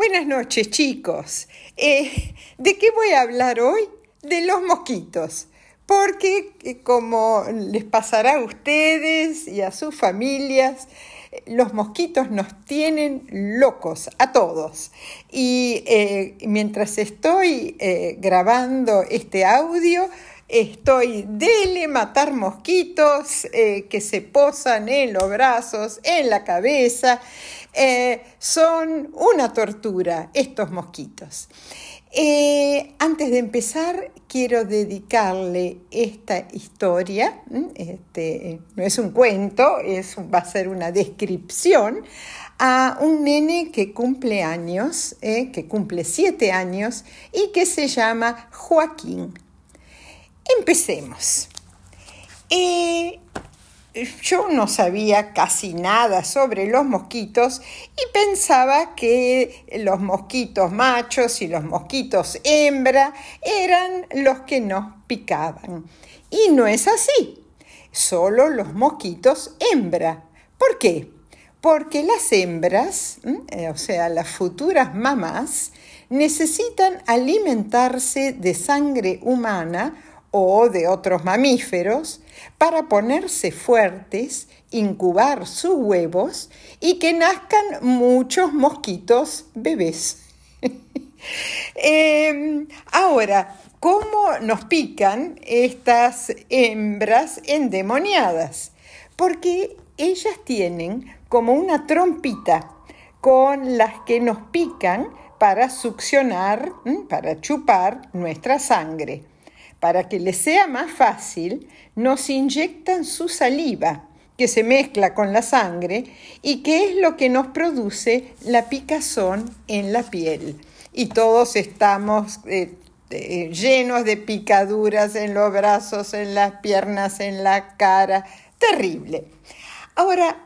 Buenas noches, chicos. Eh, ¿De qué voy a hablar hoy? De los mosquitos. Porque, eh, como les pasará a ustedes y a sus familias, los mosquitos nos tienen locos a todos. Y eh, mientras estoy grabando este audio, estoy dele matar mosquitos que se posan en los brazos, en la cabeza. Eh, son una tortura estos mosquitos. Eh, antes de empezar, quiero dedicarle esta historia, este, no es un cuento, es, va a ser una descripción, a un nene que cumple años, eh, que cumple siete años y que se llama Joaquín. Empecemos yo no sabía casi nada sobre los mosquitos y pensaba que los mosquitos machos y los mosquitos hembra eran los que nos picaban. Y no es así, solo los mosquitos hembra. ¿Por qué? Porque las hembras, eh, o sea, las futuras mamás, necesitan alimentarse de sangre humana o de otros mamíferos para ponerse fuertes, incubar sus huevos y que nazcan muchos mosquitos bebés. Em, ahora, ¿cómo nos pican estas hembras endemoniadas? Porque ellas tienen como una trompita con las que nos pican para succionar, para chupar nuestra sangre. Para que les sea más fácil, nos inyectan su saliva, que se mezcla con la sangre y que es lo que nos produce la picazón en la piel. Y todos estamos eh, eh, llenos de picaduras en los brazos, en las piernas, en la cara. Terrible. Ahora,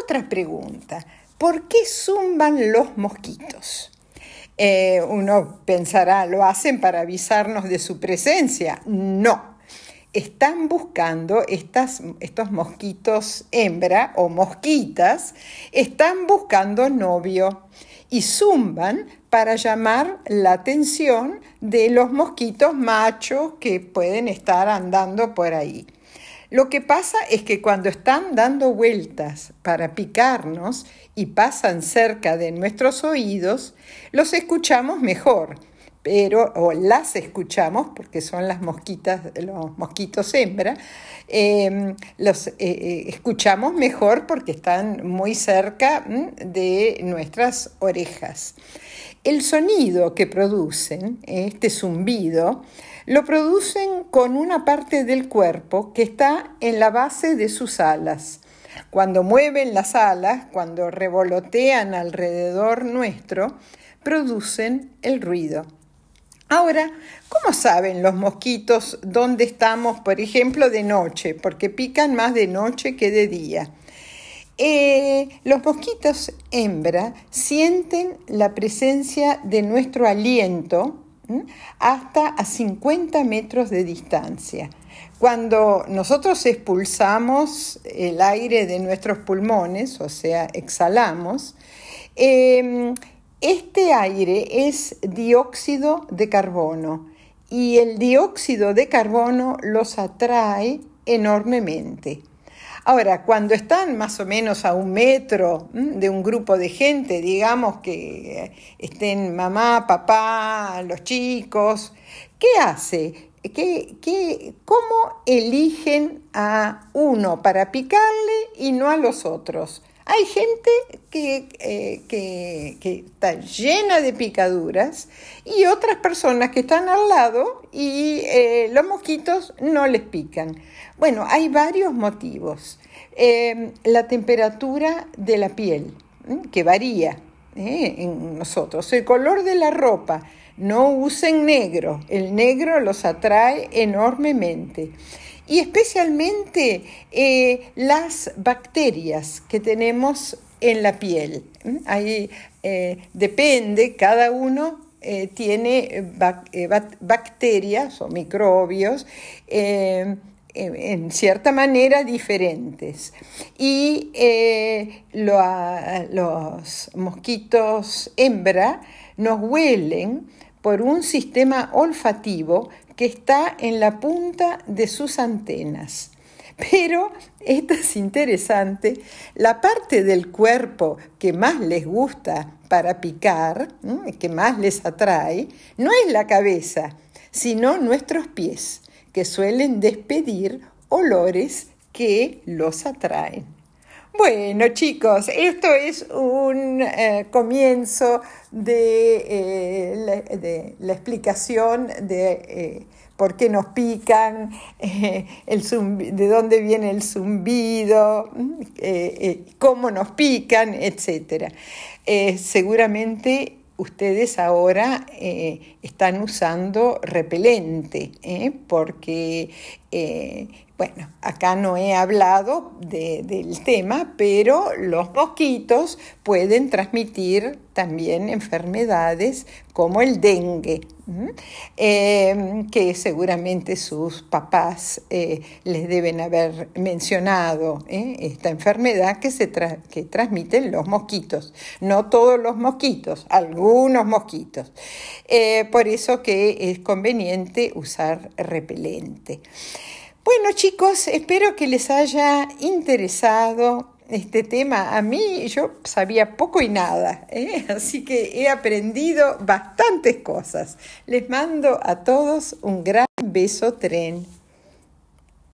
otra pregunta. ¿Por qué zumban los mosquitos? Eh, uno pensará, ¿lo hacen para avisarnos de su presencia? No. Están buscando estas, estos mosquitos hembra o mosquitas, están buscando novio y zumban para llamar la atención de los mosquitos machos que pueden estar andando por ahí. Lo que pasa es que cuando están dando vueltas para picarnos y pasan cerca de nuestros oídos, los escuchamos mejor, pero, las escuchamos porque son las mosquitas, los mosquitos hembra, em, los eh, eh, escuchamos mejor porque están muy cerca de nuestras orejas. El sonido que producen, este zumbido, lo producen con una parte del cuerpo que está en la base de sus alas. Cuando mueven las alas, cuando revolotean alrededor nuestro, producen el ruido. Ahora, ¿cómo saben los mosquitos dónde estamos, por ejemplo, de noche? Porque pican más de noche que de día. Eh, los mosquitos hembra sienten la presencia de nuestro aliento hasta a 50 metros de distancia. Cuando nosotros expulsamos el aire de nuestros pulmones, o sea, exhalamos, em, este aire es dióxido de carbono y el dióxido de carbono los atrae enormemente. Ahora, cuando están más o menos a un metro de un grupo de gente, digamos que estén mamá, papá, los chicos, ¿qué hace? ¿Qué, cómo eligen a uno para picarle y no a los otros? Hay gente que, eh, que, está llena de picaduras y otras personas que están al lado y eh, los mosquitos no les pican. Bueno, hay varios motivos. Eh, la temperatura de la piel, que varía en nosotros. El color de la ropa. No usen negro. El negro los atrae enormemente y especialmente eh, las bacterias que tenemos en la piel. Ahí eh, depende, cada uno eh, tiene bacterias o microbios en cierta manera diferentes. Y los mosquitos hembra nos huelen por un sistema olfativo que está en la punta de sus antenas. Pero esto es interesante, la parte del cuerpo que más les gusta para picar, que más les atrae, no es la cabeza, sino nuestros pies, que suelen despedir olores que los atraen. Bueno chicos, esto es un eh, comienzo de, eh, la, explicación de eh, por qué nos pican, de dónde viene el zumbido, cómo nos pican, etc. seguramente ustedes ahora están usando repelente, porque bueno, acá no he hablado del tema, pero los mosquitos pueden transmitir también enfermedades como el dengue, em, que seguramente sus papás eh, les deben haber mencionado ¿eh? esta enfermedad que, se que transmiten los mosquitos. No todos los mosquitos, algunos mosquitos. Eh, por eso que es conveniente usar repelente. Bueno chicos, espero que les haya interesado este tema. A mí yo sabía poco y nada, ¿eh? así que he aprendido bastantes cosas. Les mando a todos un gran beso tren.